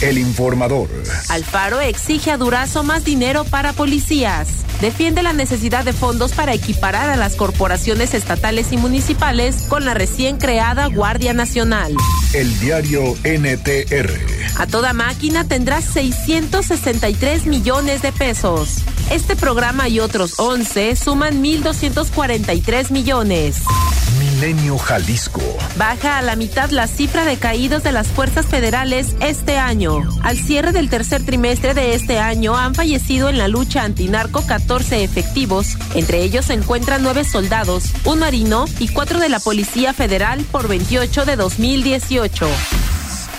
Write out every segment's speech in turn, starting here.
El informador. Alfaro exige a Durazo más dinero para policías. Defiende la necesidad de fondos para equiparar a las corporaciones estatales y municipales con la recién creada Guardia Nacional. El diario NTR. A toda máquina tendrá 663 millones de pesos. Este programa y otros 11 suman 1.243 millones. Jalisco. Baja a la mitad la cifra de caídos de las fuerzas federales este año. Al cierre del tercer trimestre de este año han fallecido en la lucha antinarco 14 efectivos. Entre ellos se encuentran nueve soldados, un marino y cuatro de la Policía Federal por 28 de 2018.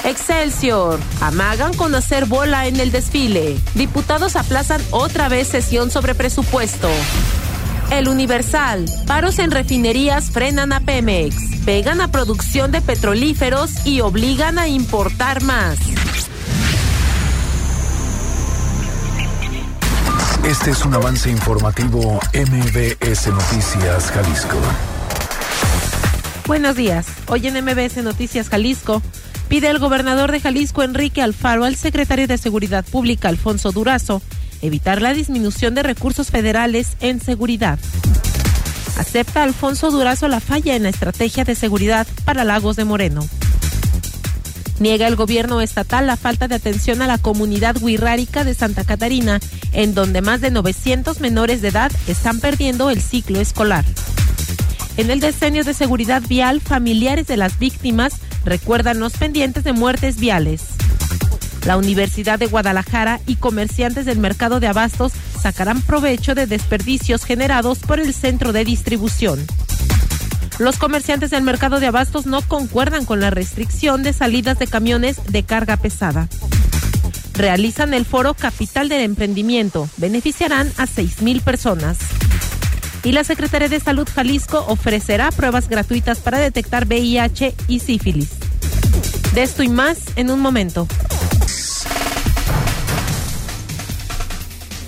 Excelsior. Amagan con hacer bola en el desfile. Diputados aplazan otra vez sesión sobre presupuesto. El Universal. Paros en refinerías frenan a Pemex. Pegan a producción de petrolíferos y obligan a importar más. Este es un avance informativo MBS Noticias Jalisco. Buenos días. Hoy en MBS Noticias Jalisco pide el gobernador de Jalisco Enrique Alfaro al secretario de Seguridad Pública Alfonso Durazo evitar la disminución de recursos federales en seguridad. Acepta Alfonso Durazo la falla en la estrategia de seguridad para Lagos de Moreno. Niega el gobierno estatal la falta de atención a la comunidad wixárika de Santa Catarina, en donde más de 900 menores de edad están perdiendo el ciclo escolar. En el decenio de seguridad vial, familiares de las víctimas recuerdan los pendientes de muertes viales. La Universidad de Guadalajara y comerciantes del mercado de abastos sacarán provecho de desperdicios generados por el centro de distribución. Los comerciantes del mercado de abastos no concuerdan con la restricción de salidas de camiones de carga pesada. Realizan el foro Capital del Emprendimiento. Beneficiarán a 6.000 personas. Y la Secretaría de Salud Jalisco ofrecerá pruebas gratuitas para detectar VIH y sífilis. De esto y más en un momento.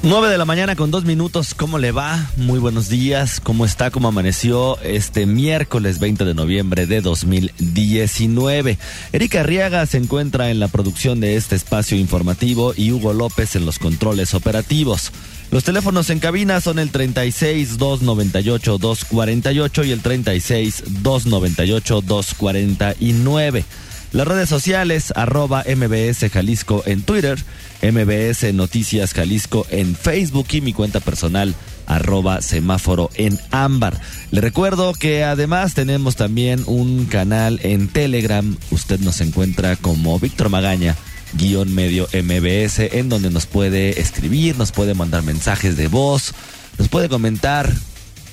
9 de la mañana con dos minutos, ¿cómo le va? Muy buenos días, ¿cómo está? ¿Cómo amaneció este miércoles 20 de noviembre de 2019? Erika Arriaga se encuentra en la producción de este espacio informativo y Hugo López en los controles operativos. Los teléfonos en cabina son el 36 298 248 y el 36 298 249. Las redes sociales, arroba MBS Jalisco en Twitter, MBS Noticias Jalisco en Facebook y mi cuenta personal, arroba semáforo en ámbar. Le recuerdo que además tenemos también un canal en Telegram. Usted nos encuentra como Víctor Magaña guion medio MBS, en donde nos puede escribir, nos puede mandar mensajes de voz, nos puede comentar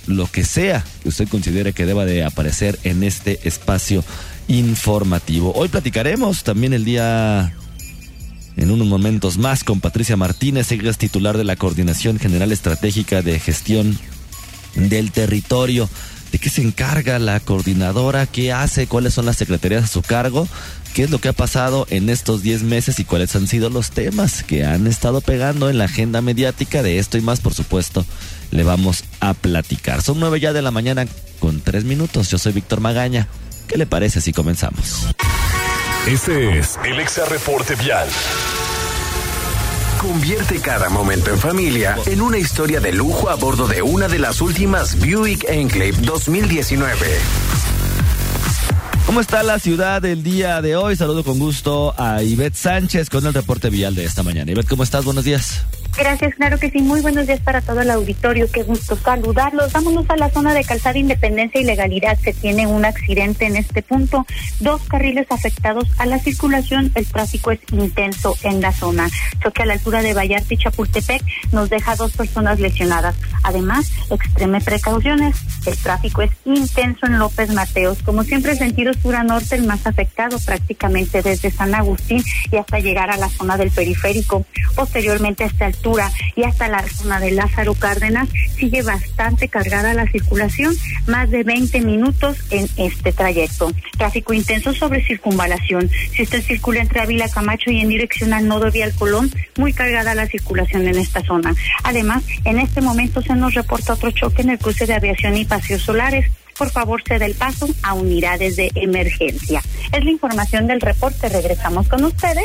lo que sea que usted considere que deba de aparecer en este espacio informativo. Hoy platicaremos también el día en unos momentos más con Patricia Martínez, ella es titular de la Coordinación General Estratégica de Gestión del Territorio. ¿De qué se encarga la coordinadora? ¿Qué hace? ¿Cuáles son las secretarías a su cargo? ¿Qué es lo que ha pasado en estos 10 meses y cuáles han sido los temas que han estado pegando en la agenda mediática? De esto y más, por supuesto, le vamos a platicar. Son nueve ya de la mañana con tres minutos. Yo soy Víctor Magaña. ¿Qué le parece si comenzamos? Este es el Exa Reporte Vial. Convierte cada momento en familia en una historia de lujo a bordo de una de las últimas Buick Enclave 2019. ¿Cómo está la ciudad el día de hoy? Saludo con gusto a Ivette Sánchez con el reporte vial de esta mañana. Ivette, ¿cómo estás? Buenos días. Gracias, claro que sí. Muy buenos días para todo el auditorio. Qué gusto saludarlos. Vámonos a la zona de Calzada Independencia y Legalidad. Se tiene un accidente en este punto. Dos carriles afectados a la circulación. El tráfico es intenso en la zona. Choque a la altura de Vallarta y Chapultepec nos deja dos personas lesionadas. Además, extreme precauciones. El tráfico es intenso en López Mateos. Como siempre, sentido sur a norte, el más afectado prácticamente desde San Agustín y hasta llegar a la zona del periférico. Posteriormente, hasta altura Y hasta la zona de Lázaro Cárdenas sigue bastante cargada la circulación, más de 20 minutos en este trayecto. Tráfico intenso sobre circunvalación. Si usted circula entre Ávila Camacho y en dirección al nodo Vial Colón, muy cargada la circulación en esta zona. Además, en este momento se nos reporta otro choque en el cruce de aviación y paseos solares por favor ceda el paso a unidades de emergencia. Es la información del reporte. Regresamos con ustedes.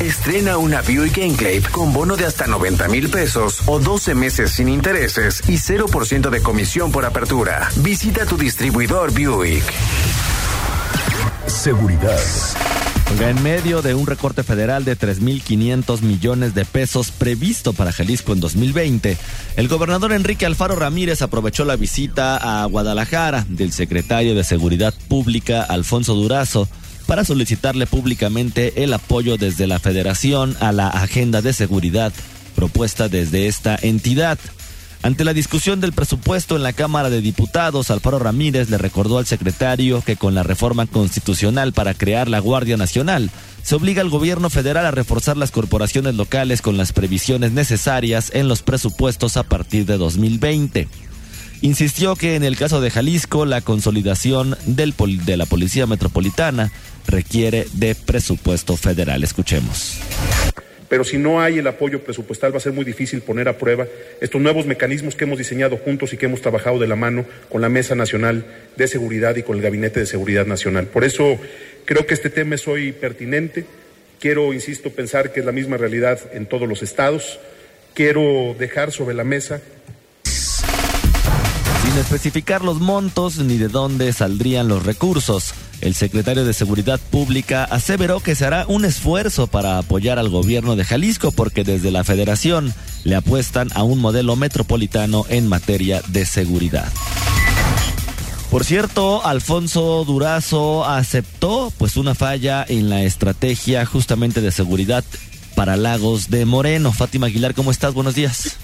Estrena una Buick Enclave con bono de hasta 90 mil pesos o 12 meses sin intereses y 0% de comisión por apertura. Visita tu distribuidor Buick. Seguridad. En medio de un recorte federal de 3.500 millones de pesos previsto para Jalisco en 2020, el gobernador Enrique Alfaro Ramírez aprovechó la visita a Guadalajara del secretario de Seguridad Pública Alfonso Durazo para solicitarle públicamente el apoyo desde la federación a la agenda de seguridad propuesta desde esta entidad. Ante la discusión del presupuesto en la Cámara de Diputados, Alfaro Ramírez le recordó al secretario que con la reforma constitucional para crear la Guardia Nacional, se obliga al gobierno federal a reforzar las corporaciones locales con las previsiones necesarias en los presupuestos a partir de 2020. Insistió que en el caso de Jalisco, la consolidación de la Policía Metropolitana requiere de presupuesto federal. Escuchemos. Pero si no hay el apoyo presupuestal va a ser muy difícil poner a prueba estos nuevos mecanismos que hemos diseñado juntos y que hemos trabajado de la mano con la Mesa Nacional de Seguridad y con el Gabinete de Seguridad Nacional. Por eso creo que este tema es hoy pertinente. Quiero, insisto, pensar que es la misma realidad en todos los estados. Quiero dejar sobre la mesa sin especificar los montos ni de dónde saldrían los recursos. El secretario de Seguridad Pública aseveró que se hará un esfuerzo para apoyar al gobierno de Jalisco porque desde la federación le apuestan a un modelo metropolitano en materia de seguridad. Por cierto, Alfonso Durazo aceptó pues una falla en la estrategia justamente de seguridad para Lagos de Moreno. Fátima Aguilar, ¿cómo estás? Buenos días.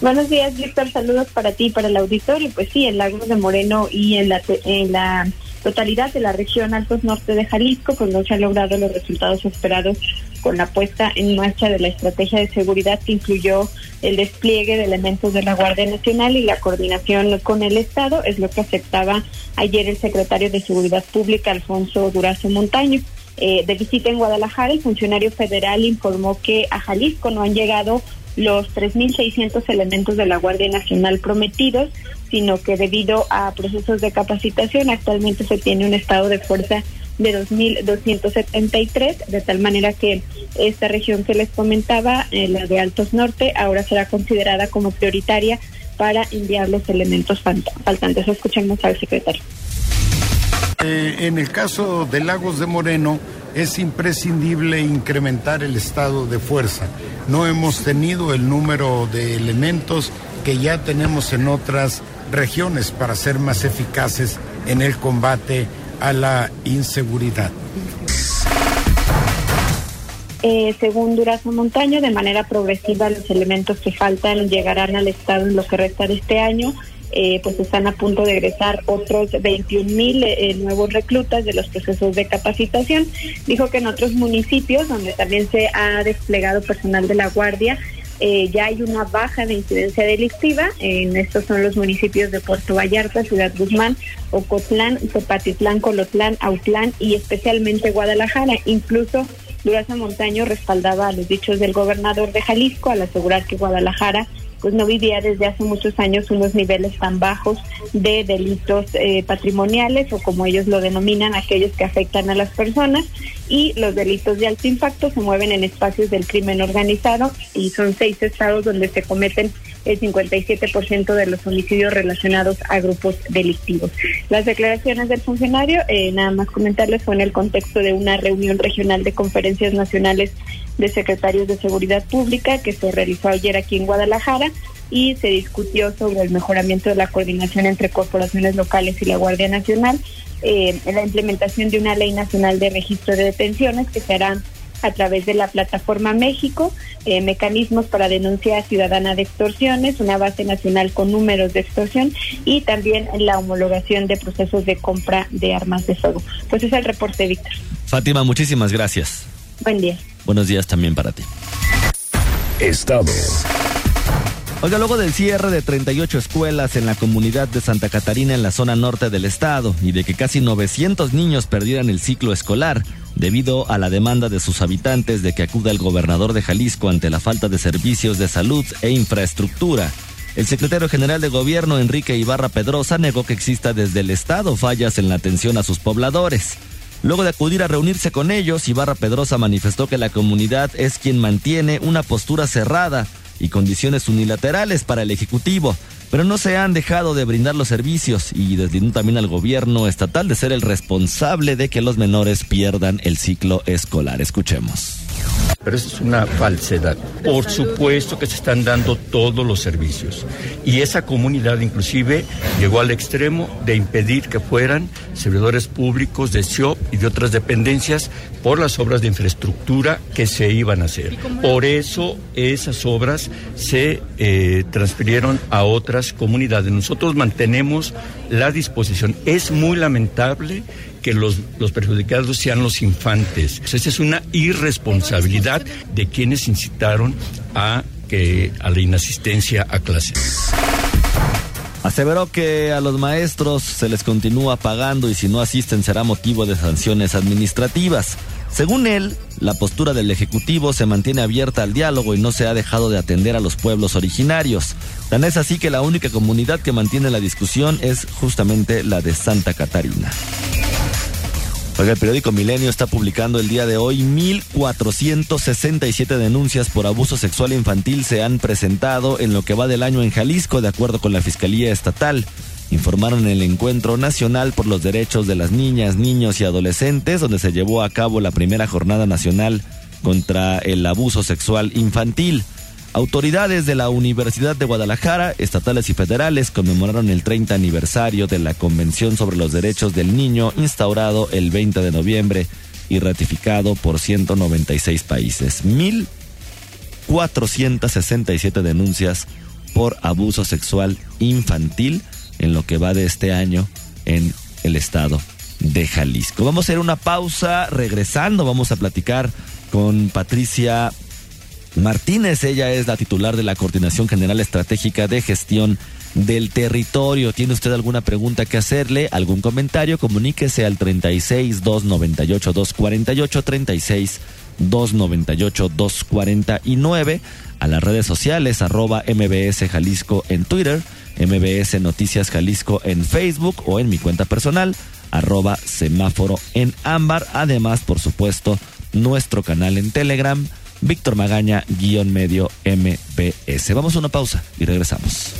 Buenos días, Víctor. Saludos para ti para el auditorio. Pues sí, en Lagos de Moreno y en la, en la totalidad de la región Altos Norte de Jalisco, pues no se han logrado los resultados esperados con la puesta en marcha de la estrategia de seguridad que incluyó el despliegue de elementos de la Guardia Nacional y la coordinación con el Estado, es lo que aceptaba ayer el secretario de Seguridad Pública, Alfonso Durazo Montaño. Eh, de visita en Guadalajara, el funcionario federal informó que a Jalisco no han llegado los 3.600 elementos de la Guardia Nacional prometidos, sino que debido a procesos de capacitación actualmente se tiene un estado de fuerza de 2.273, de tal manera que esta región que les comentaba, eh, la de Altos Norte, ahora será considerada como prioritaria para enviar los elementos faltantes. Escuchemos al secretario. Eh, en el caso de Lagos de Moreno, es imprescindible incrementar el estado de fuerza. No hemos tenido el número de elementos que ya tenemos en otras regiones para ser más eficaces en el combate a la inseguridad. Eh, según Durazo Montaño, de manera progresiva los elementos que faltan llegarán al Estado en lo que resta de este año eh, pues están a punto de egresar otros 21 mil eh, nuevos reclutas de los procesos de capacitación. Dijo que en otros municipios donde también se ha desplegado personal de la Guardia, eh, ya hay una baja de incidencia delictiva. En estos son los municipios de Puerto Vallarta, Ciudad Guzmán, Ocotlán, Tepatitlán, Colotlán, Autlán y especialmente Guadalajara. Incluso Durazo Montaño respaldaba a los dichos del gobernador de Jalisco al asegurar que Guadalajara pues no vivía desde hace muchos años unos niveles tan bajos de delitos eh, patrimoniales o como ellos lo denominan, aquellos que afectan a las personas y los delitos de alto impacto se mueven en espacios del crimen organizado y son seis estados donde se cometen el 57% de los homicidios relacionados a grupos delictivos. Las declaraciones del funcionario, eh, nada más comentarles, fue en el contexto de una reunión regional de conferencias nacionales de secretarios de seguridad pública que se realizó ayer aquí en Guadalajara y se discutió sobre el mejoramiento de la coordinación entre corporaciones locales y la Guardia Nacional, eh, la implementación de una ley nacional de registro de detenciones que se hará a través de la plataforma México, eh, mecanismos para denuncia ciudadana de extorsiones, una base nacional con números de extorsión y también la homologación de procesos de compra de armas de fuego. Pues es el reporte, Víctor. Fátima, muchísimas gracias. Buen día. Buenos días también para ti. Estado. Oiga, luego del cierre de 38 escuelas en la comunidad de Santa Catarina en la zona norte del estado y de que casi 900 niños perdieran el ciclo escolar debido a la demanda de sus habitantes de que acuda el gobernador de Jalisco ante la falta de servicios de salud e infraestructura, el secretario general de gobierno Enrique Ibarra Pedrosa negó que exista desde el estado fallas en la atención a sus pobladores. Luego de acudir a reunirse con ellos, Ibarra Pedrosa manifestó que la comunidad es quien mantiene una postura cerrada y condiciones unilaterales para el Ejecutivo, pero no se han dejado de brindar los servicios y deslindó también al gobierno estatal de ser el responsable de que los menores pierdan el ciclo escolar. Escuchemos. Pero eso es una falsedad. Por supuesto que se están dando todos los servicios. Y esa comunidad inclusive llegó al extremo de impedir que fueran servidores públicos de SIOP y de otras dependencias por las obras de infraestructura que se iban a hacer. Por eso esas obras se eh, transfirieron a otras comunidades. Nosotros mantenemos la disposición. Es muy lamentable que los, los perjudicados sean los infantes. Esa es una irresponsabilidad de quienes incitaron a, que, a la inasistencia a clases. Aseveró que a los maestros se les continúa pagando y si no asisten será motivo de sanciones administrativas. Según él, la postura del Ejecutivo se mantiene abierta al diálogo y no se ha dejado de atender a los pueblos originarios. Tan es así que la única comunidad que mantiene la discusión es justamente la de Santa Catarina. El periódico Milenio está publicando el día de hoy 1.467 denuncias por abuso sexual infantil se han presentado en lo que va del año en Jalisco, de acuerdo con la Fiscalía Estatal informaron en el Encuentro Nacional por los Derechos de las Niñas, Niños y Adolescentes, donde se llevó a cabo la primera jornada nacional contra el abuso sexual infantil. Autoridades de la Universidad de Guadalajara, estatales y federales, conmemoraron el 30 aniversario de la Convención sobre los Derechos del Niño, instaurado el 20 de noviembre y ratificado por 196 países. 1.467 denuncias por abuso sexual infantil en lo que va de este año en el estado de Jalisco. Vamos a hacer una pausa, regresando vamos a platicar con Patricia Martínez, ella es la titular de la Coordinación General Estratégica de Gestión del Territorio. ¿Tiene usted alguna pregunta que hacerle? ¿Algún comentario? Comuníquese al 36 298 248 36 298 249 a las redes sociales arroba MBS Jalisco en Twitter MBS Noticias Jalisco en Facebook o en mi cuenta personal, arroba semáforo en ámbar. Además, por supuesto, nuestro canal en Telegram, Víctor Magaña, guion medio MBS. Vamos a una pausa y regresamos.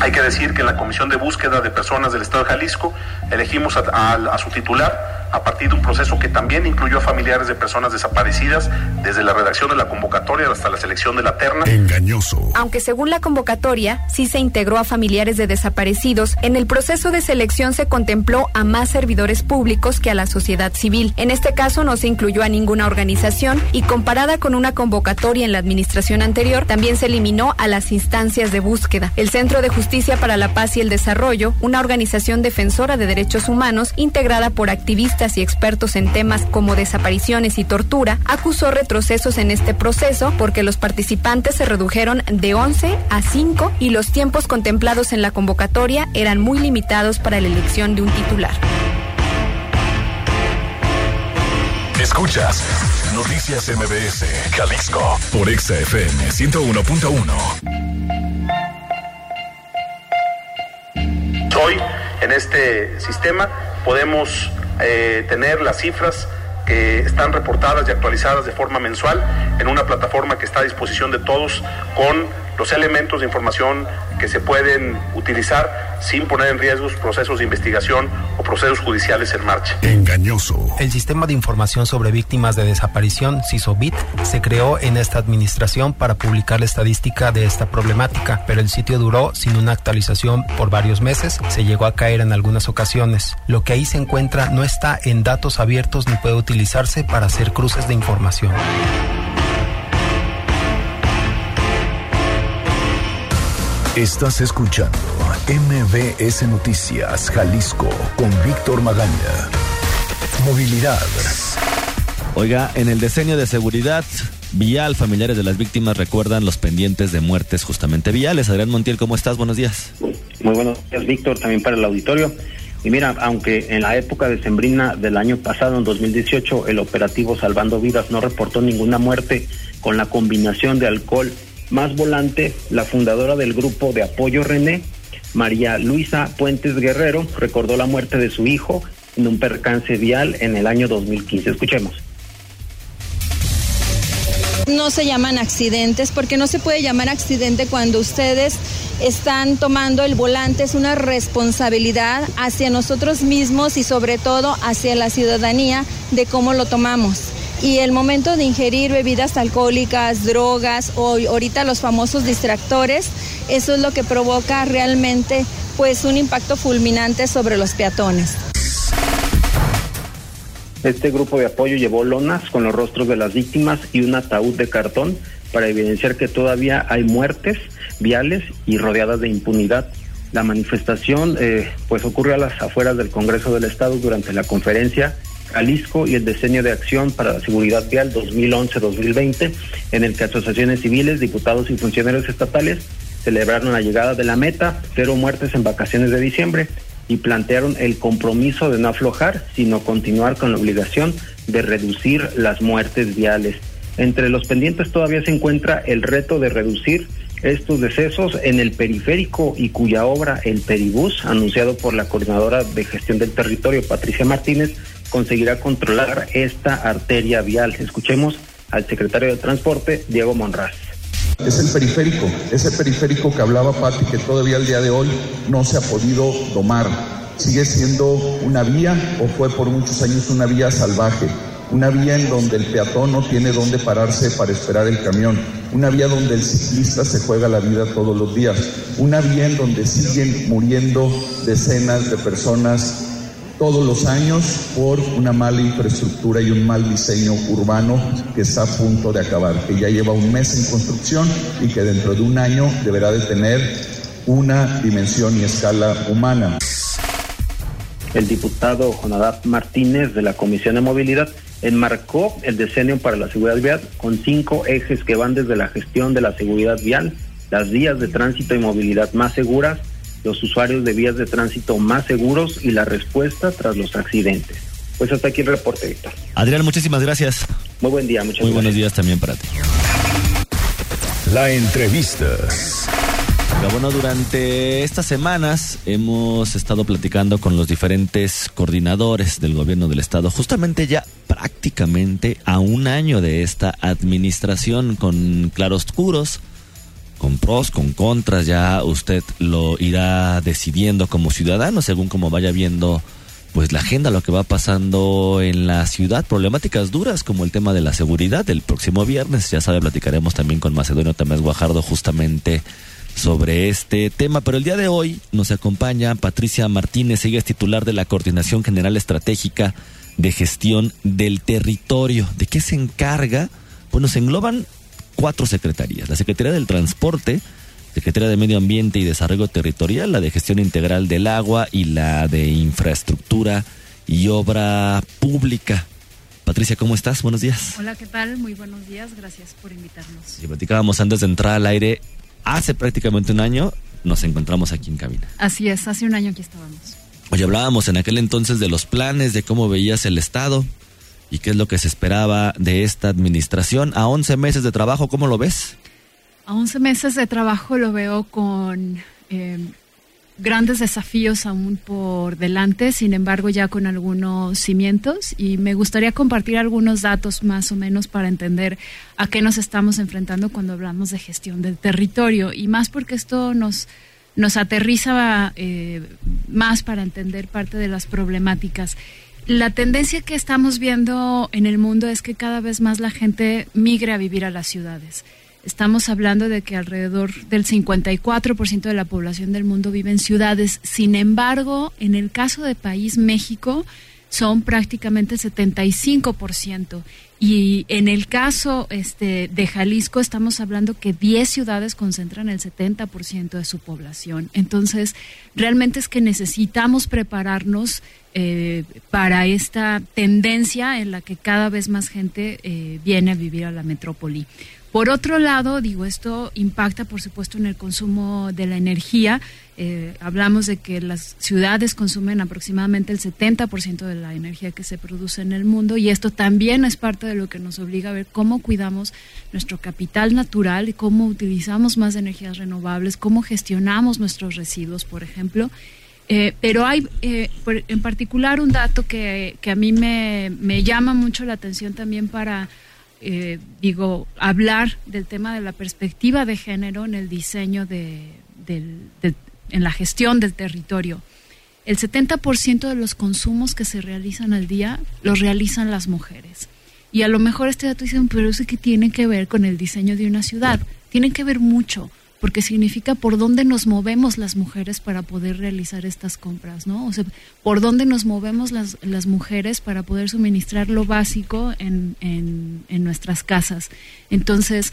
Hay que decir que en la Comisión de Búsqueda de Personas del Estado de Jalisco elegimos a, su titular a partir de un proceso que también incluyó a familiares de personas desaparecidas desde la redacción de la convocatoria hasta la selección de la terna. Engañoso. Aunque según la convocatoria sí se integró a familiares de desaparecidos, en el proceso de selección se contempló a más servidores públicos que a la sociedad civil. En este caso no se incluyó a ninguna organización y comparada con una convocatoria en la administración anterior, también se eliminó a las instancias de búsqueda. El Centro de Justicia para la Paz y el Desarrollo, una organización defensora de derechos humanos integrada por activistas y expertos en temas como desapariciones y tortura, acusó retrocesos en este proceso porque los participantes se redujeron de 11 a 5 y los tiempos contemplados en la convocatoria eran muy limitados para la elección de un titular. Escuchas Noticias MBS, Jalisco, por XFM 101.1. Hoy, en este sistema, podemos eh, tener las cifras que están reportadas y actualizadas de forma mensual en una plataforma que está a disposición de todos con los elementos de información que se pueden utilizar sin poner en riesgo procesos de investigación o procesos judiciales en marcha. Engañoso. El Sistema de Información sobre Víctimas de Desaparición, SISOBIT, se creó en esta administración para publicar la estadística de esta problemática, pero el sitio duró sin una actualización por varios meses, se llegó a caer en algunas ocasiones. Lo que ahí se encuentra no está en datos abiertos ni puede utilizarse para hacer cruces de información. Estás escuchando MBS Noticias Jalisco con Víctor Magaña. Movilidad. Oiga, en el diseño de seguridad vial, familiares de las víctimas recuerdan los pendientes de muertes justamente viales. Adrián Montiel, ¿cómo estás? Buenos días. Muy buenos días, Víctor, también para el auditorio. Y mira, aunque en la época de Sembrina del año pasado, en 2018, el operativo Salvando Vidas no reportó ninguna muerte con la combinación de alcohol más volante, la fundadora del grupo de apoyo René, María Luisa Puentes Guerrero, recordó la muerte de su hijo en un percance vial en el año 2015. Escuchemos. No se llaman accidentes porque no se puede llamar accidente cuando ustedes están tomando el volante. Es una responsabilidad hacia nosotros mismos y sobre todo hacia la ciudadanía de cómo lo tomamos y el momento de ingerir bebidas alcohólicas, drogas o ahorita los famosos distractores, eso es lo que provoca realmente pues un impacto fulminante sobre los peatones. Este grupo de apoyo llevó lonas con los rostros de las víctimas y un ataúd de cartón para evidenciar que todavía hay muertes viales y rodeadas de impunidad. La manifestación eh, pues ocurrió a las afueras del Congreso del Estado durante la conferencia Jalisco y el diseño de acción para la seguridad vial 2011-2020, en el que asociaciones civiles, diputados y funcionarios estatales celebraron la llegada de la meta, cero muertes en vacaciones de diciembre, y plantearon el compromiso de no aflojar, sino continuar con la obligación de reducir las muertes viales. Entre los pendientes todavía se encuentra el reto de reducir estos decesos en el periférico y cuya obra, el Peribús, anunciado por la coordinadora de gestión del territorio, Patricia Martínez, conseguirá controlar esta arteria vial. Escuchemos al secretario de Transporte, Diego Monraz. Es el periférico, ese periférico que hablaba Pati, que todavía al día de hoy no se ha podido tomar. Sigue siendo una vía o fue por muchos años una vía salvaje, una vía en donde el peatón no tiene dónde pararse para esperar el camión, una vía donde el ciclista se juega la vida todos los días, una vía en donde siguen muriendo decenas de personas todos los años por una mala infraestructura y un mal diseño urbano que está a punto de acabar, que ya lleva un mes en construcción y que dentro de un año deberá de tener una dimensión y escala humana. El diputado Jonadab Martínez de la Comisión de Movilidad enmarcó el decenio para la seguridad vial con cinco ejes que van desde la gestión de la seguridad vial, las vías de tránsito y movilidad más seguras, los usuarios de vías de tránsito más seguros y la respuesta tras los accidentes. Pues hasta aquí el reporte, Víctor. Adrián, muchísimas gracias. Muy buen día, muchas Muy buenos días también para ti. La entrevista. Bueno, durante estas semanas hemos estado platicando con los diferentes coordinadores del gobierno del estado, justamente ya prácticamente a un año de esta administración con claroscuros con pros, con contras, ya usted lo irá decidiendo como ciudadano según como vaya viendo pues la agenda, lo que va pasando en la ciudad, problemáticas duras como el tema de la seguridad. El próximo viernes, ya sabe, platicaremos también con Macedonio Tamés Guajardo justamente sobre este tema. Pero el día de hoy nos acompaña Patricia Martínez, ella es titular de la Coordinación General Estratégica de Gestión del Territorio. ¿De qué se encarga? Bueno, se engloban cuatro secretarías. La Secretaría del Transporte, Secretaría de Medio Ambiente y Desarrollo Territorial, la de Gestión Integral del Agua y la de Infraestructura y Obra Pública. Patricia, ¿cómo estás? Buenos días. Hola, ¿qué tal? Muy buenos días. Gracias por invitarnos. Y platicábamos antes de entrar al aire. Hace prácticamente un año nos encontramos aquí en cabina. Así es, hace un año aquí estábamos. Oye, hablábamos en aquel entonces de los planes, de cómo veías el Estado, y qué es lo que se esperaba de esta administración. A 11 meses de trabajo, ¿cómo lo ves? A 11 meses de trabajo lo veo con, em, grandes desafíos aún por delante, sin embargo ya con algunos cimientos y me gustaría compartir algunos datos más o menos para entender a qué nos estamos enfrentando cuando hablamos de gestión del territorio y más porque esto nos nos aterriza eh, más para entender parte de las problemáticas. La tendencia que estamos viendo en el mundo es que cada vez más la gente migre a vivir a las ciudades. Estamos hablando de que alrededor del 54% de la población del mundo vive en ciudades. Sin embargo, en el caso del país México, son prácticamente 75%. Y en el caso este, de Jalisco estamos hablando que 10 ciudades concentran el 70% de su población. Entonces, realmente es que necesitamos prepararnos eh, para esta tendencia en la que cada vez más gente eh, viene a vivir a la metrópoli. Por otro lado, digo, esto impacta, por supuesto, en el consumo de la energía. Eh, hablamos de que las ciudades consumen aproximadamente el 70% de la energía que se produce en el mundo y esto también es parte de lo que nos obliga a ver cómo cuidamos nuestro capital natural y cómo utilizamos más energías renovables, cómo gestionamos nuestros residuos, por ejemplo. Eh, pero hay eh, en particular un dato que, que a mí me, me llama mucho la atención también para eh, digo, hablar del tema de la perspectiva de género en el diseño de, en la gestión del territorio. El 70% de los consumos que se realizan al día los realizan las mujeres. Y a lo mejor este dato dice, pero eso que tiene que ver con el diseño de una ciudad. Tiene que ver mucho porque significa por dónde nos movemos las mujeres para poder realizar estas compras, ¿no? O sea, por dónde nos movemos las, las mujeres para poder suministrar lo básico en, en, en nuestras casas. Entonces,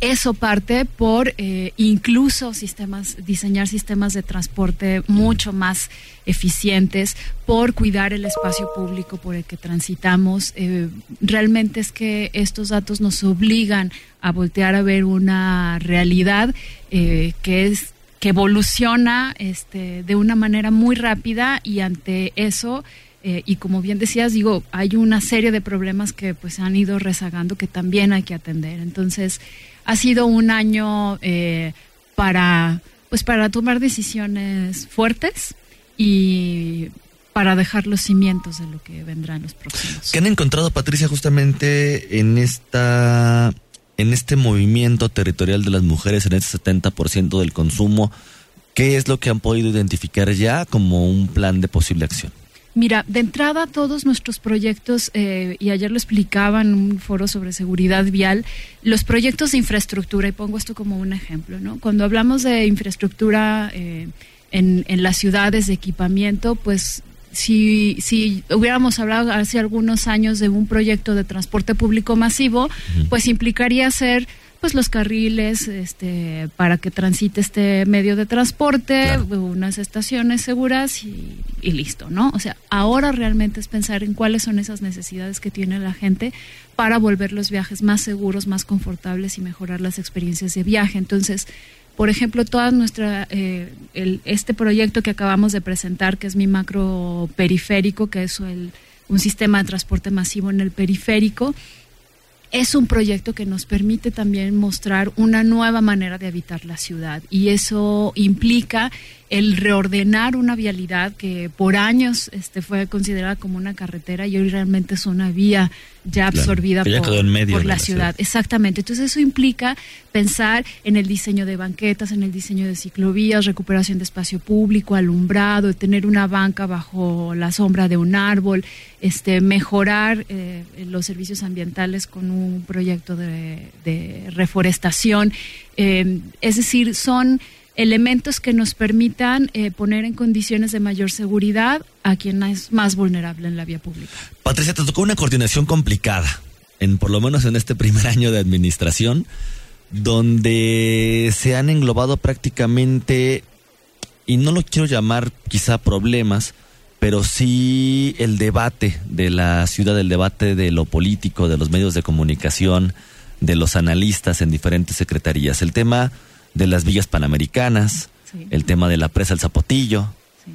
eso parte por eh, incluso sistemas, diseñar sistemas de transporte mucho más eficientes, por cuidar el espacio público por el que transitamos. Eh, realmente es que estos datos nos obligan a voltear a ver una realidad eh, que es que evoluciona este, de una manera muy rápida y ante eso y como bien decías, digo, hay una serie de problemas que pues han ido rezagando que también hay que atender. Entonces, ha sido un año eh, para, pues para tomar decisiones fuertes y para dejar los cimientos de lo que vendrá en los próximos. ¿Qué han encontrado, Patricia, justamente en esta en este movimiento territorial de las mujeres, en este 70% del consumo? ¿Qué es lo que han podido identificar ya como un plan de posible acción? Mira, de entrada todos nuestros proyectos, eh, y ayer lo explicaba en un foro sobre seguridad vial, los proyectos de infraestructura, y pongo esto como un ejemplo, ¿no? Cuando hablamos de infraestructura eh, en, en las ciudades de equipamiento, pues si, si hubiéramos hablado hace algunos años de un proyecto de transporte público masivo, pues implicaría ser pues los carriles este para que transite este medio de transporte, unas estaciones seguras y, y, listo, ¿no? O sea, ahora realmente es pensar en cuáles son esas necesidades que tiene la gente para volver los viajes más seguros, más confortables y mejorar las experiencias de viaje. Entonces, por ejemplo, toda nuestra eh, el, este proyecto que acabamos de presentar, que es mi macro periférico, que es el, un sistema de transporte masivo en el periférico, es un proyecto que nos permite también mostrar una nueva manera de habitar la ciudad y eso implica el reordenar una vialidad que por años este, fue considerada como una carretera y hoy realmente es una vía ya absorbida por, la, ciudad. Exactamente. Entonces eso implica pensar en el diseño de banquetas, en el diseño de ciclovías, recuperación de espacio público, alumbrado, tener una banca bajo la sombra de un árbol, este, mejorar eh, los servicios ambientales con un proyecto de, reforestación. Eh, es decir, son elementos que nos permitan eh, poner en condiciones de mayor seguridad a quien es más vulnerable en la vía pública. Patricia, te tocó una coordinación complicada, en por lo menos en este primer año de administración, donde se han englobado prácticamente, y no lo quiero llamar quizá problemas, pero sí el debate de la ciudad, el debate de lo político, de los medios de comunicación, de los analistas en diferentes secretarías. El tema de las villas panamericanas, el tema de la presa El Zapotillo,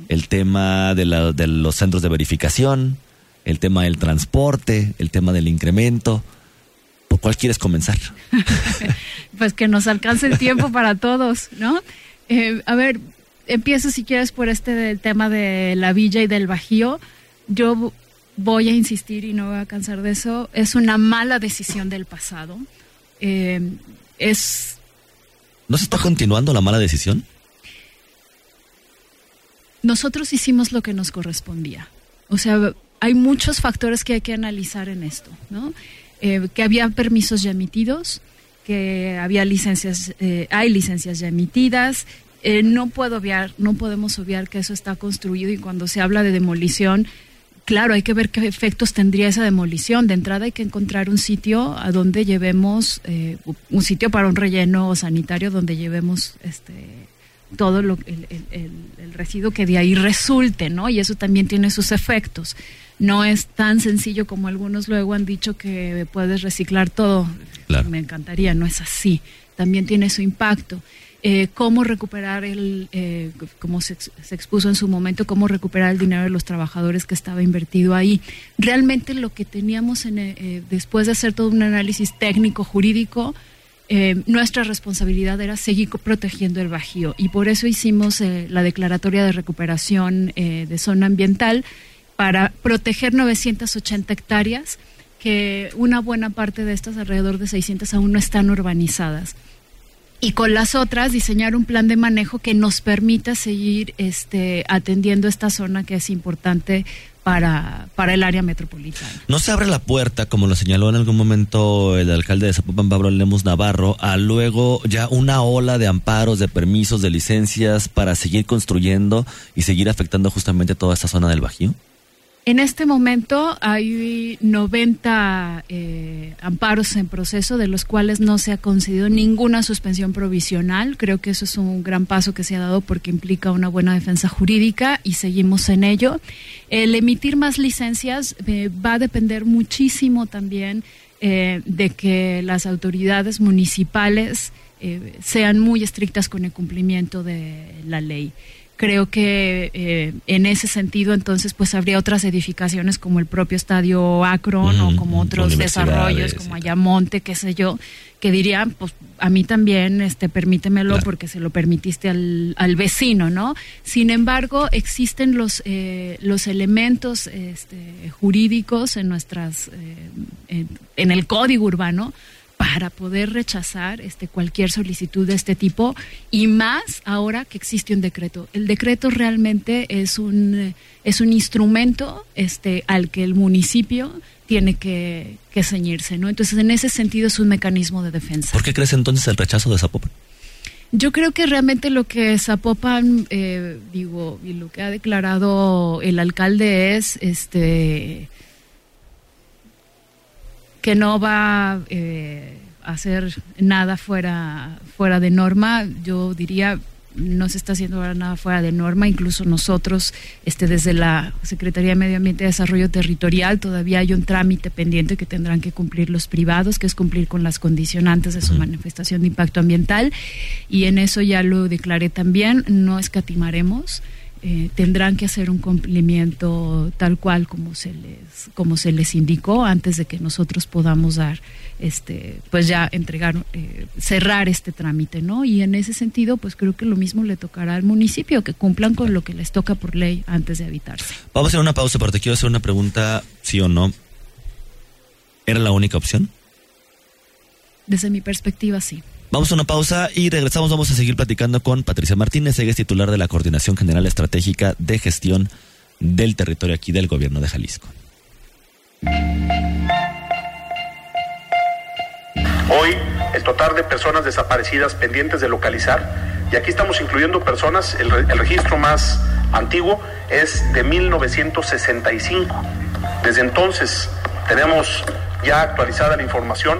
el tema de, la, de los centros de verificación, el tema del transporte, el tema del incremento. ¿Por cuál quieres comenzar? pues que nos alcance el tiempo para todos, ¿no? Eh, a ver, empiezo si quieres por este tema de la villa y del bajío. Yo voy a insistir y no voy a cansar de eso. Es una mala decisión del pasado. Eh, es. ¿No se está continuando la mala decisión? Nosotros hicimos lo que nos correspondía. O sea, hay muchos factores que hay que analizar en esto, ¿no? Eh, que había permisos ya emitidos, que había licencias, eh, hay licencias ya emitidas. Eh, no puedo obviar, no podemos obviar que eso está construido y cuando se habla de demolición, claro, hay que ver qué efectos tendría esa demolición. De entrada hay que encontrar un sitio a donde llevemos, un sitio para un relleno sanitario donde llevemos este todo lo, el, el, el, residuo que de ahí resulte, ¿no? Y eso también tiene sus efectos. No es tan sencillo como algunos luego han dicho que puedes reciclar todo. Me encantaría, no es así. También tiene su impacto. Eh, cómo recuperar el, eh, como se, expuso en su momento, cómo recuperar el dinero de los trabajadores que estaba invertido ahí. Realmente lo que teníamos en, eh, después de hacer todo un análisis técnico, jurídico, eh, nuestra responsabilidad era seguir protegiendo el Bajío y por eso hicimos eh, la declaratoria de recuperación eh, de zona ambiental para proteger 980 hectáreas, que una buena parte de estas, alrededor de 600, aún no están urbanizadas. Y con las otras, diseñar un plan de manejo que nos permita seguir este, atendiendo esta zona que es importante para, para el área metropolitana. No se abre la puerta, como lo señaló en algún momento el alcalde de Zapopan, Pablo Lemos Navarro, a luego ya una ola de amparos, de permisos, de licencias para seguir construyendo y seguir afectando justamente toda esta zona del Bajío. En este momento hay 90 eh, amparos en proceso, de los cuales no se ha concedido ninguna suspensión provisional. Creo que eso es un gran paso que se ha dado porque implica una buena defensa jurídica y seguimos en ello. El emitir más licencias eh, va a depender muchísimo también eh, de que las autoridades municipales sean muy estrictas con el cumplimiento de la ley creo que eh, en ese sentido entonces pues habría otras edificaciones como el propio estadio Akron o como otros desarrollos como Ayamonte, qué sé yo, que dirían pues a mí también este permítemelo porque se lo permitiste al, al, vecino, ¿no? Sin embargo, existen los eh, los elementos este, jurídicos en nuestras eh, en el código urbano para poder rechazar este, cualquier solicitud de este tipo y más ahora que existe un decreto. El decreto realmente es un, es un instrumento este, al que el municipio tiene que, que ceñirse. ¿no? Entonces, en ese sentido es un mecanismo de defensa. ¿Por qué crees entonces el rechazo de Zapopan? Yo creo que realmente lo que Zapopan, eh, digo, y lo que ha declarado el alcalde es, este, que no va eh, a hacer nada fuera, fuera de norma. Yo diría, no se está haciendo ahora nada fuera de norma, incluso nosotros, este, desde la Secretaría de Medio Ambiente y Desarrollo Territorial, todavía hay un trámite pendiente que tendrán que cumplir los privados, que es cumplir con las condicionantes de su manifestación de impacto ambiental, y en eso ya lo declaré también, no escatimaremos. Eh, tendrán que hacer un cumplimiento tal cual como se les como se les indicó antes de que nosotros podamos dar este pues ya entregar eh, cerrar este trámite no y en ese sentido pues creo que lo mismo le tocará al municipio que cumplan con lo que les toca por ley antes de habitarse. Vamos a hacer una pausa porque quiero hacer una pregunta sí o no era la única opción desde mi perspectiva sí Vamos a una pausa y regresamos. Vamos a seguir platicando con Patricia Martínez, ella es titular de la Coordinación General Estratégica de Gestión del Territorio aquí del Gobierno de Jalisco. Hoy, el total de personas desaparecidas pendientes de localizar, y aquí estamos incluyendo personas, el, el registro más antiguo es de 1965. Desde entonces tenemos ya actualizada la información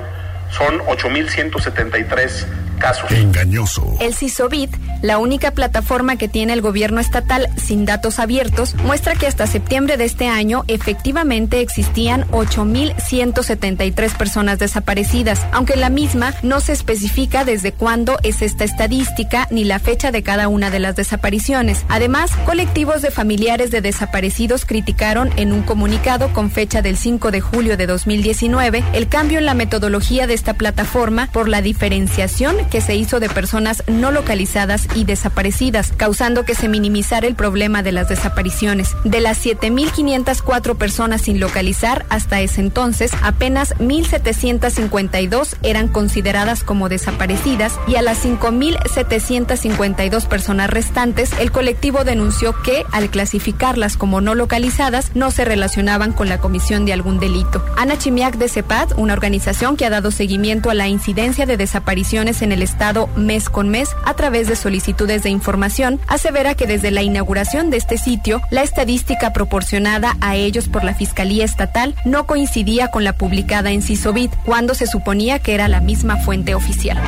son 8.173 casos. Engañoso. El CISOBIT, la única plataforma que tiene el gobierno estatal sin datos abiertos, muestra que hasta septiembre de este año efectivamente existían 8.173 personas desaparecidas, aunque la misma no se especifica desde cuándo es esta estadística ni la fecha de cada una de las desapariciones. Además, colectivos de familiares de desaparecidos criticaron en un comunicado con fecha del 5 de julio de 2019 el cambio en la metodología de esta plataforma por la diferenciación que se hizo de personas no localizadas y desaparecidas, causando que se minimizara el problema de las desapariciones. De las 7.504 personas sin localizar hasta ese entonces, apenas 1.752 eran consideradas como desaparecidas y a las 5.752 personas restantes, el colectivo denunció que, al clasificarlas como no localizadas, no se relacionaban con la comisión de algún delito. Ana Chimiak de CEPAD, una organización que ha dado seguimiento a la incidencia de desapariciones el Estado mes con mes a través de solicitudes de información, asevera que desde la inauguración de este sitio, la estadística proporcionada a ellos por la Fiscalía Estatal no coincidía con la publicada en CISOBIT, cuando se suponía que era la misma fuente oficial.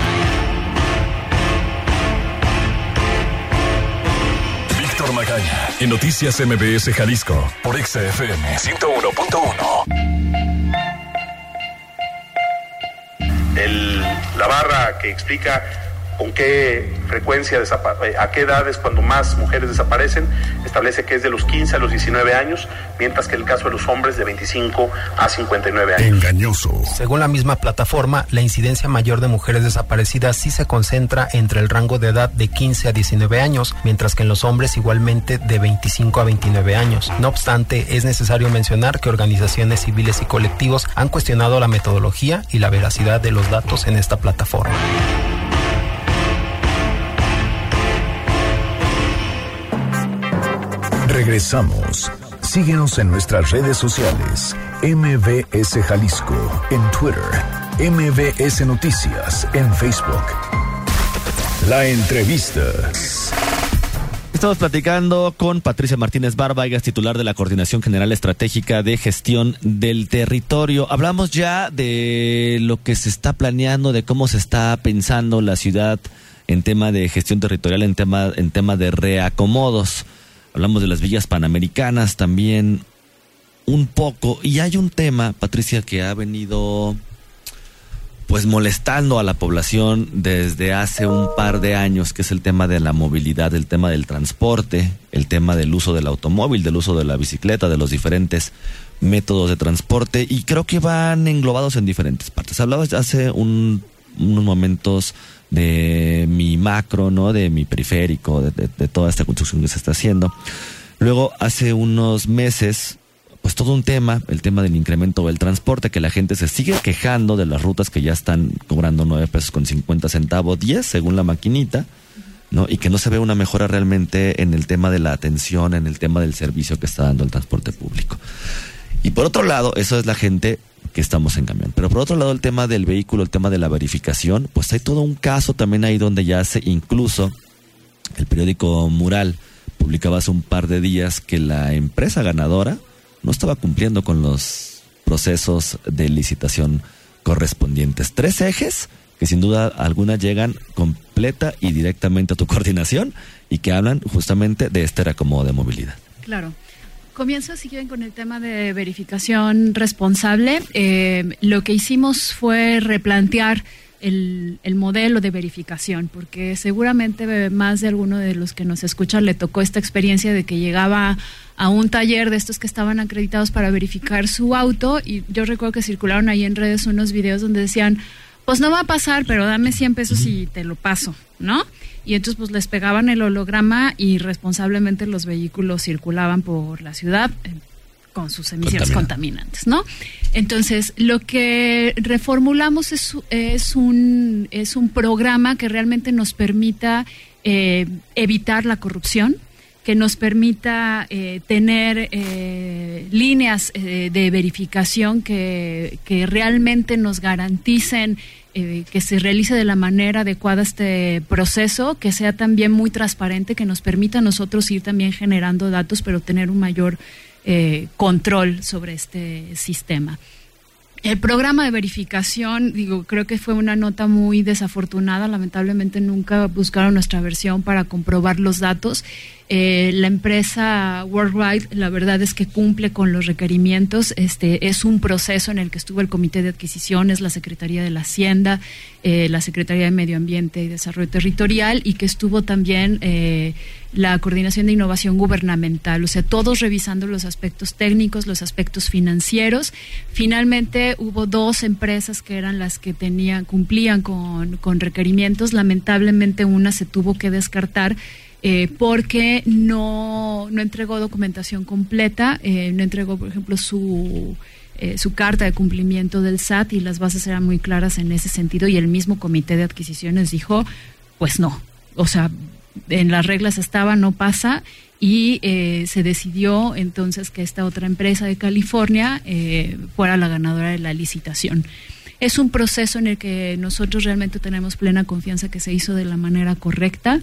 Víctor Magaña, en Noticias MBS Jalisco, por XFM 101.1. la barra que explica con qué frecuencia, eh, a qué edades cuando más mujeres desaparecen, establece que es de los 15 a los 19 años, mientras que el caso de los hombres de 25 a 59 años. Engañoso. Según la misma plataforma, la incidencia mayor de mujeres desaparecidas sí se concentra entre el rango de edad de 15 a 19 años, mientras que en los hombres igualmente de 25 a 29 años. No obstante, es necesario mencionar que organizaciones civiles y colectivos han cuestionado la metodología y la veracidad de los datos en esta plataforma. Regresamos. Síguenos en nuestras redes sociales. MBS Jalisco en Twitter. MBS Noticias en Facebook. La entrevista. Estamos platicando con Patricia Martínez Barba, ella es titular de la Coordinación General Estratégica de Gestión del Territorio. Hablamos ya de lo que se está planeando, de cómo se está pensando la ciudad en tema de gestión territorial, en tema, en tema de reacomodos. Hablamos de las villas panamericanas también un poco. Y hay un tema, Patricia, que ha venido pues molestando a la población desde hace un par de años, que es el tema de la movilidad, el tema del transporte, el tema del uso del automóvil, del uso de la bicicleta, de los diferentes métodos de transporte y creo que van englobados en diferentes partes. Hablabas hace unos momentos de mi macro, ¿no? De mi periférico, de, toda esta construcción que se está haciendo. Luego, hace unos meses, pues todo un tema, el tema del incremento del transporte, que la gente se sigue quejando de las rutas que ya están cobrando 9 pesos con 50 centavos, 10 según la maquinita, ¿no? Y que no se ve una mejora realmente en el tema de la atención, en el tema del servicio que está dando el transporte público. Y por otro lado, eso es la gente que estamos en camión. Pero por otro lado, el tema del vehículo, el tema de la verificación, pues hay todo un caso también ahí donde ya se incluso el periódico Mural publicaba hace un par de días que la empresa ganadora no estaba cumpliendo con los procesos de licitación correspondientes. Tres ejes que sin duda alguna llegan completa y directamente a tu coordinación y que hablan justamente de este reacomodo de movilidad. Claro. Comienzo, si quieren, con el tema de verificación responsable. Eh, lo que hicimos fue replantear el, el, modelo de verificación, porque seguramente más de alguno de los que nos escuchan le tocó esta experiencia de que llegaba a un taller de estos que estaban acreditados para verificar su auto y yo recuerdo que circularon ahí en redes unos videos donde decían, pues no va a pasar, pero dame 100 pesos y te lo paso, ¿no? y entonces pues les pegaban el holograma y responsablemente los vehículos circulaban por la ciudad eh, con sus emisiones contaminantes, ¿no? Entonces, lo que reformulamos es, es, un, es un programa que realmente nos permita eh, evitar la corrupción, que nos permita eh, tener líneas de verificación que, que realmente nos garanticen eh, que se realice de la manera adecuada este proceso, que sea también muy transparente, que nos permita a nosotros ir también generando datos, pero tener un mayor eh, control sobre este sistema. El programa de verificación, digo, creo que fue una nota muy desafortunada. Lamentablemente nunca buscaron nuestra versión para comprobar los datos. Eh, la empresa Worldwide, la verdad es que cumple con los requerimientos. Este es un proceso en el que estuvo el Comité de Adquisiciones, la Secretaría de la Hacienda, eh, la Secretaría de Medio Ambiente y Desarrollo Territorial y que estuvo también eh, la Coordinación de Innovación Gubernamental. O sea, todos revisando los aspectos técnicos, los aspectos financieros. Finalmente hubo dos empresas que eran las que tenían cumplían con, con requerimientos. Lamentablemente una se tuvo que descartar eh, porque no, no entregó documentación completa, eh, no entregó, por ejemplo, su, eh, su carta de cumplimiento del SAT y las bases eran muy claras en ese sentido y el mismo comité de adquisiciones dijo, pues no, o sea, en las reglas estaba, no pasa y se decidió entonces que esta otra empresa de California fuera la ganadora de la licitación. Es un proceso en el que nosotros realmente tenemos plena confianza que se hizo de la manera correcta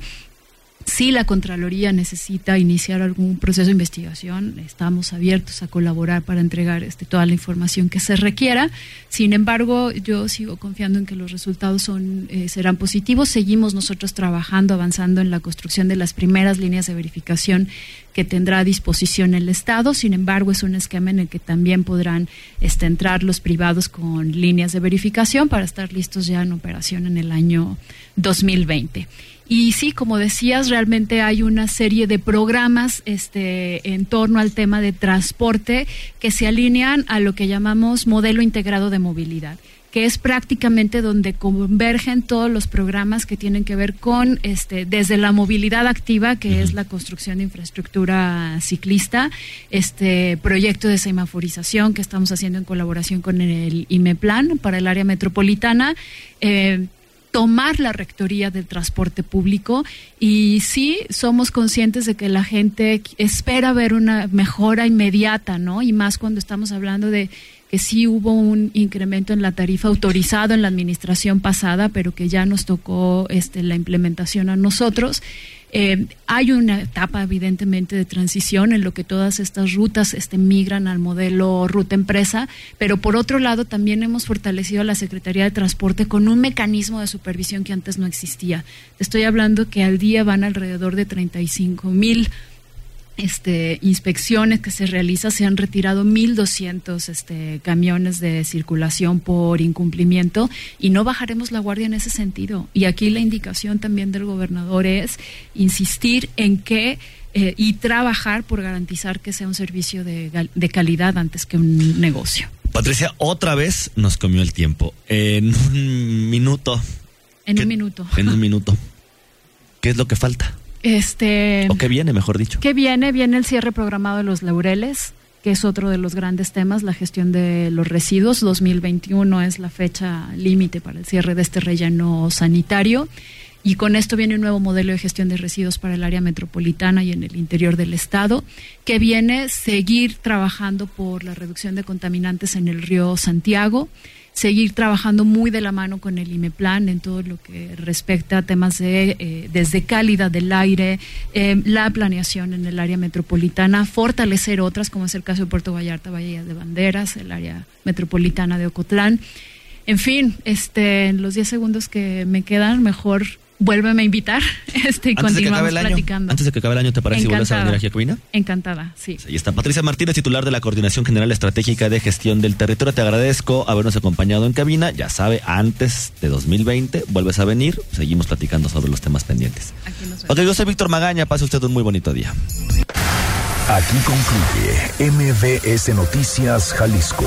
si la Contraloría necesita iniciar algún proceso de investigación, estamos abiertos a colaborar para entregar este, toda la información que se requiera. Sin embargo, yo sigo confiando en que los resultados son, eh, serán positivos. Seguimos nosotros trabajando, avanzando en la construcción de las primeras líneas de verificación que tendrá a disposición el Estado. Sin embargo, es un esquema en el que también podrán este, entrar los privados con líneas de verificación para estar listos ya en operación en el año 2020. Y sí, como decías, realmente hay una serie de programas este, en torno al tema de transporte que se alinean a lo que llamamos modelo integrado de movilidad que es prácticamente donde convergen todos los programas que tienen que ver con este desde la movilidad activa que es la construcción de infraestructura ciclista este proyecto de semaforización que estamos haciendo en colaboración con el IMEPLAN para el área metropolitana eh, tomar la rectoría del transporte público y sí somos conscientes de que la gente espera ver una mejora inmediata, ¿no? Y más cuando estamos hablando de que sí hubo un incremento en la tarifa autorizado en la administración pasada, pero que ya nos tocó este, la implementación a nosotros. Eh, hay una etapa, evidentemente, de transición en lo que todas estas rutas este, migran al modelo ruta empresa, pero por otro lado también hemos fortalecido a la Secretaría de Transporte con un mecanismo de supervisión que antes no existía. Estoy hablando que al día van alrededor de 35 mil este, inspecciones que se realiza se han retirado 1.200 este, camiones de circulación por incumplimiento y no bajaremos la guardia en ese sentido. Y aquí la indicación también del gobernador es insistir en que eh, y trabajar por garantizar que sea un servicio de, de calidad antes que un negocio. Patricia, otra vez nos comió el tiempo. En un minuto. En un minuto. En un minuto. ¿Qué es lo que falta? Este, ¿O qué viene, mejor dicho? ¿Qué viene? Viene el cierre programado de los laureles, que es otro de los grandes temas, la gestión de los residuos. 2021 es la fecha límite para el cierre de este relleno sanitario. Y con esto viene un nuevo modelo de gestión de residuos para el área metropolitana y en el interior del estado, que viene seguir trabajando por la reducción de contaminantes en el río Santiago seguir trabajando muy de la mano con el IMEPLAN en todo lo que respecta a temas de eh, desde calidad del aire, eh, la planeación en el área metropolitana, fortalecer otras, como es el caso de Puerto Vallarta, Bahía de Banderas, el área metropolitana de Ocotlán. En fin, este, en los 10 segundos que me quedan, mejor vuélveme a invitar este, y continuamos platicando. Antes de que acabe el año, ¿te parece si vuelves a venir aquí a Cabina? Encantada, sí. Ahí está Patricia Martínez, titular de la Coordinación General Estratégica de Gestión del Territorio. Te agradezco habernos acompañado en cabina. Ya sabe, antes de 2020 vuelves a venir. Seguimos platicando sobre los temas pendientes. Aquí nos ok, yo soy Víctor Magaña. Pase usted un muy bonito día. Aquí concluye MBS Noticias Jalisco.